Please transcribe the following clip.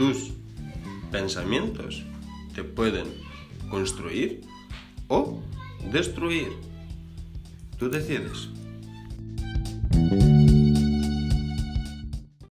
tus pensamientos te pueden construir o destruir. Tú decides.